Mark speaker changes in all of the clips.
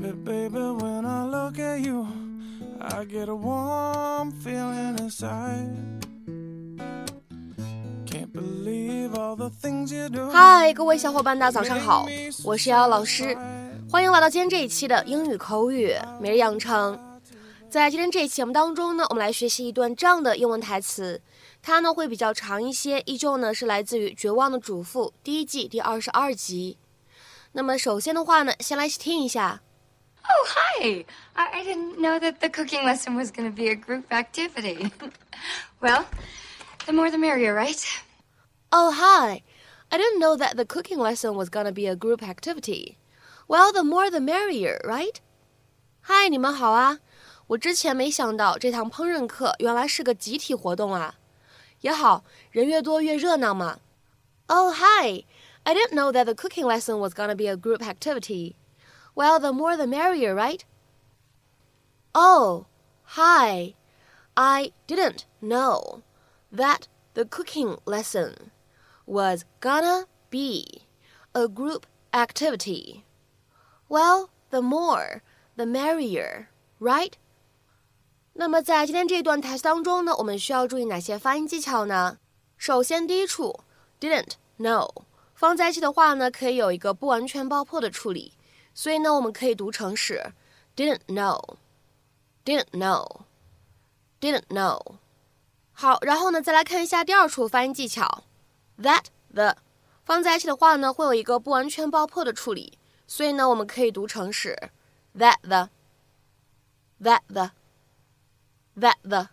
Speaker 1: Baby, baby, when I look at you, I get a warm feeling inside. Can't believe all the things you do.
Speaker 2: 嗨，各位小伙伴，大家早上好，我是瑶瑶老师，欢迎来到今天这一期的英语口语每日养成。在今天这一期节目当中呢，我们来学习一段这样的英文台词，它呢会比较长一些，依旧呢是来自于《绝望的主妇》第一季第二十二集。那么首先的话呢，先来听一下。
Speaker 3: Oh, hi. I, I didn't know that the cooking lesson was going to be a group activity. well, the more the merrier, right?
Speaker 2: Oh, hi. I didn't know that the cooking lesson was gonna be a group activity. Well, the more the merrier, right? 嗨，你们好啊！我之前没想到这堂烹饪课原来是个集体活动啊。也好，人越多越热闹嘛。Oh, hi. I didn't know that the cooking lesson was gonna be a group activity. Well, the more the merrier, right? Oh, hi. I didn't know that the cooking lesson was gonna be a group activity. Well, the more, the merrier, right? 那么在今天这段台词当中呢，我们需要注意哪些发音技巧呢？首先，第一处 didn't know 放在一起的话呢，可以有一个不完全爆破的处理， 所以呢，我们可以读成是 didn't know，didn't know，didn't know。好，然后呢，再来看一下第二处发音技巧，that the 放在一起的话呢，会有一个不完全爆破的处理，所以呢，我们可以读成是 that the，that the，that the。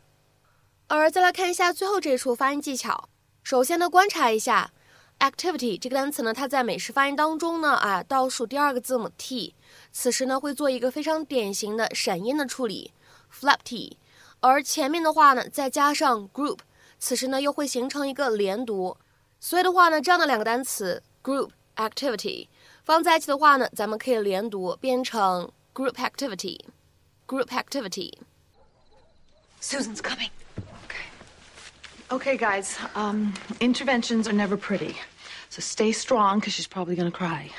Speaker 2: 而再来看一下最后这一处发音技巧，首先呢，观察一下 activity 这个单词呢，它在美式发音当中呢，啊，倒数第二个字母 t，此时呢会做一个非常典型的闪音的处理，flap t。而前面的话呢，再加上 group，此时呢又会形成一个连读，所以的话呢，这样的两个单词 group activity 放在一起的话呢，咱们可以连读变成 group activity，group activity。
Speaker 3: Susan's coming.
Speaker 4: Okay, guys, um, interventions are never pretty. So stay strong because she's probably going to cry.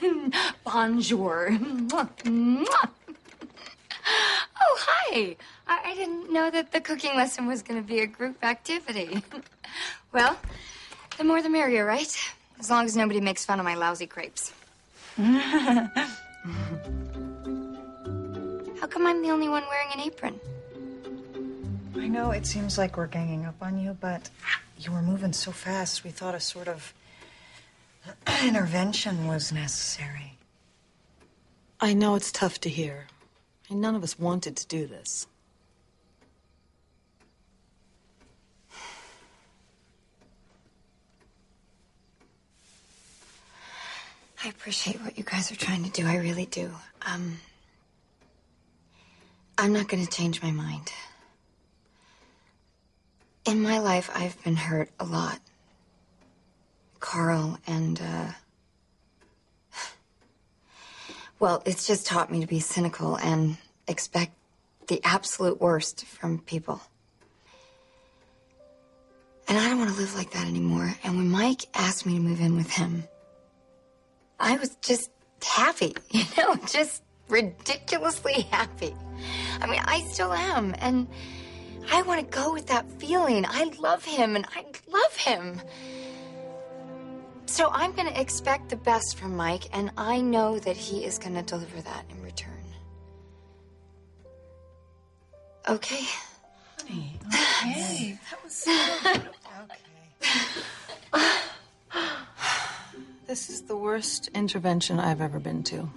Speaker 3: Bonjour. Mwah, mwah. Oh, hi. I, I didn't know that the cooking lesson was going to be a group activity. well, the more the merrier, right? As long as nobody makes fun of my lousy crepes. How come I'm the only one wearing an apron?
Speaker 5: I know it seems like we're ganging up on you, but you were moving so fast, we thought a sort of intervention was necessary.
Speaker 4: I know it's tough to hear. And none of us wanted to do this.
Speaker 3: I appreciate what you guys are trying to do. I really do. Um, I'm not going to change my mind. In my life, I've been hurt a lot. Carl and, uh, well, it's just taught me to be cynical and expect the absolute worst from people. And I don't want to live like that anymore. And when Mike asked me to move in with him, I was just happy, you know, just ridiculously happy. I mean, I still am. And I want to go with that feeling. I love him and I love him. So I'm going to expect the best from Mike, and I know that he is going to deliver that in return. Okay? Honey.
Speaker 5: Hey, that was so Okay.
Speaker 4: This is the worst intervention I've ever been to.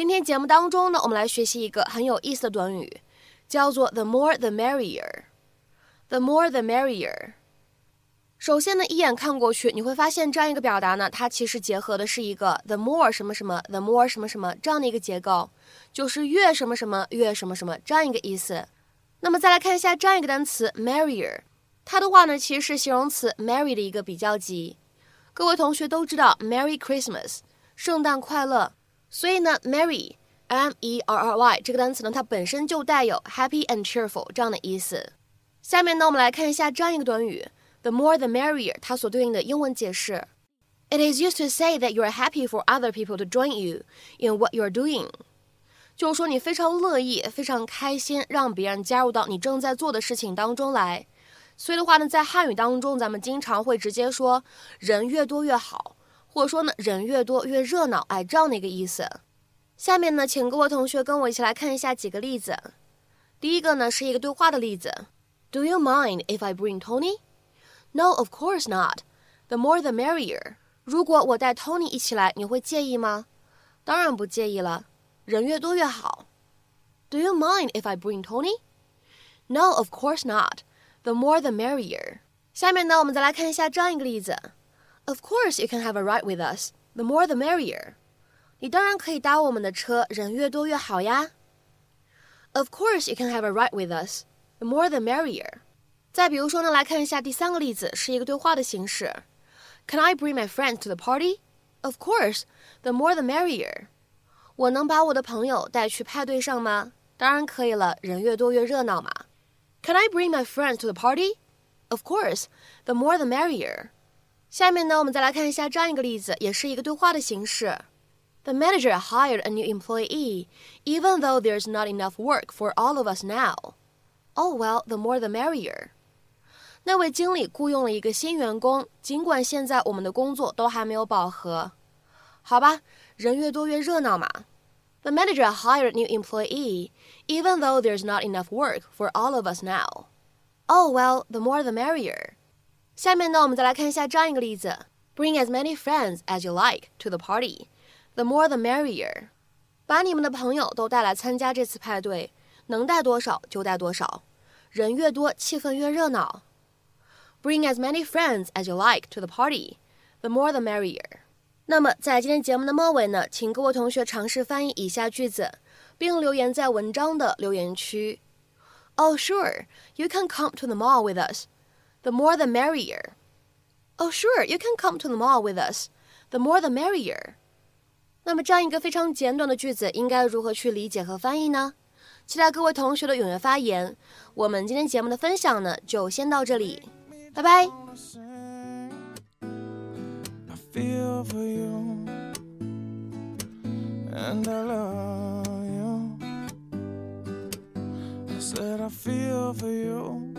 Speaker 2: 今天节目当中呢，我们来学习一个很有意思的短语，叫做 “the more the merrier”。the more the merrier。首先呢，一眼看过去，你会发现这样一个表达呢，它其实结合的是一个 the more 什么什么，the more 什么什么这样的一个结构，就是越什么什么越什么什么这样一个意思。那么再来看一下这样一个单词 merrier，它的话呢，其实是形容词 merry 的一个比较级。各位同学都知道 Merry Christmas，圣诞快乐。所以呢，Marry，M E R R Y 这个单词呢，它本身就带有 happy and cheerful 这样的意思。下面呢，我们来看一下这样一个短语，the more the merrier，它所对应的英文解释。It is used to say that you are happy for other people to join you in what you are doing，就是说你非常乐意、非常开心，让别人加入到你正在做的事情当中来。所以的话呢，在汉语当中，咱们经常会直接说人越多越好，或者说呢人越多越热闹，哎，这样的一个意思。下面呢，请各位同学跟我一起来看一下几个例子。第一个呢是一个对话的例子：Do you mind if I bring Tony? No, of course not. The more the merrier. 如果我带 Tony 一起来，你会介意吗？当然不介意了，人越多越好。Do you mind if I bring Tony? No, of course not. The more the merrier. 下面呢，我们再来看一下这样一个例子 ：Of course you can have a ride with us. The more the merrier. 你当然可以搭我们的车，人越多越好呀。Of course you can have a ride with us. The more the merrier. 再比如说呢，来看一下第三个例子，是一个对话的形式。Can I bring my friends to the party? Of course. The more the merrier. 我能把我的朋友带去派对上吗？当然可以了，人越多越热闹嘛。Can I bring my friends to the party? Of course. The more the merrier. 下面呢，我们再来看一下这样一个例子，也是一个对话的形式。The manager hired a new employee, even though there's not enough work for all of us now. Oh well, the more the merrier. 那位经理雇佣了一个新员工，尽管现在我们的工作都还没有饱和。好吧，人越多越热闹嘛。The manager hired a new employee, even though there's not enough work for all of us now. Oh well, the more the merrier. 下面呢，我们再来看一下这样一个例子：Bring as many friends as you like to the party. The more the merrier. 把你们的朋友都带来参加这次派对，能带多少就带多少，人越多，气氛越热闹。Bring as many friends as you like to the party. The more the merrier. 那么在今天节目的末尾呢，请各位同学尝试翻译以下句子，并留言在文章的留言区。Oh, sure, you can come to the mall with us. The more the merrier. Oh, sure, you can come to the mall with us. The more the merrier. 那么这样一个非常简短的句子，应该如何去理解和翻译呢？期待各位同学的踊跃发言。我们今天节目的分享呢，就先到这里，拜拜。
Speaker 1: And I love you. Said I feel for you,